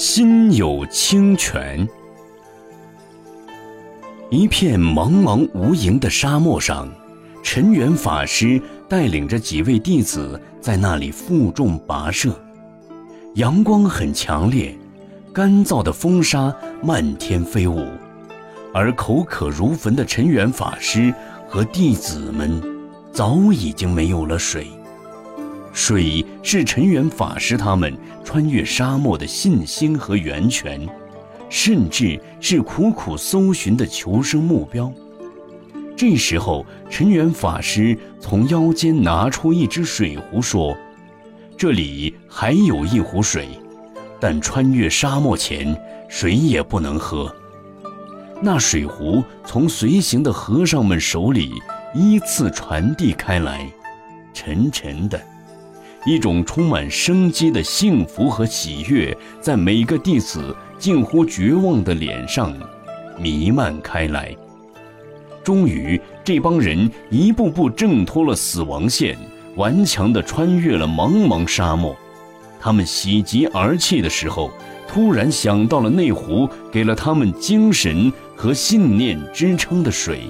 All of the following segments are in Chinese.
心有清泉。一片茫茫无垠的沙漠上，陈元法师带领着几位弟子在那里负重跋涉。阳光很强烈，干燥的风沙漫天飞舞，而口渴如焚的陈元法师和弟子们早已经没有了水。水是陈元法师他们穿越沙漠的信心和源泉。甚至是苦苦搜寻的求生目标。这时候，陈元法师从腰间拿出一只水壶，说：“这里还有一壶水，但穿越沙漠前，谁也不能喝。”那水壶从随行的和尚们手里依次传递开来，沉沉的。一种充满生机的幸福和喜悦，在每个弟子近乎绝望的脸上弥漫开来。终于，这帮人一步步挣脱了死亡线，顽强地穿越了茫茫沙漠。他们喜极而泣的时候，突然想到了那壶给了他们精神和信念支撑的水。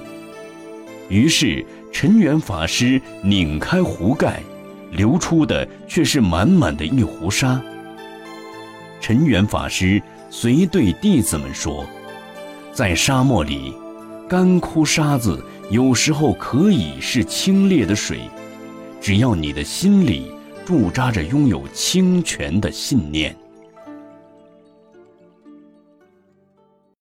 于是，陈元法师拧开壶盖。流出的却是满满的一壶沙。陈元法师随对弟子们说：“在沙漠里，干枯沙子有时候可以是清冽的水，只要你的心里驻扎着拥有清泉的信念。”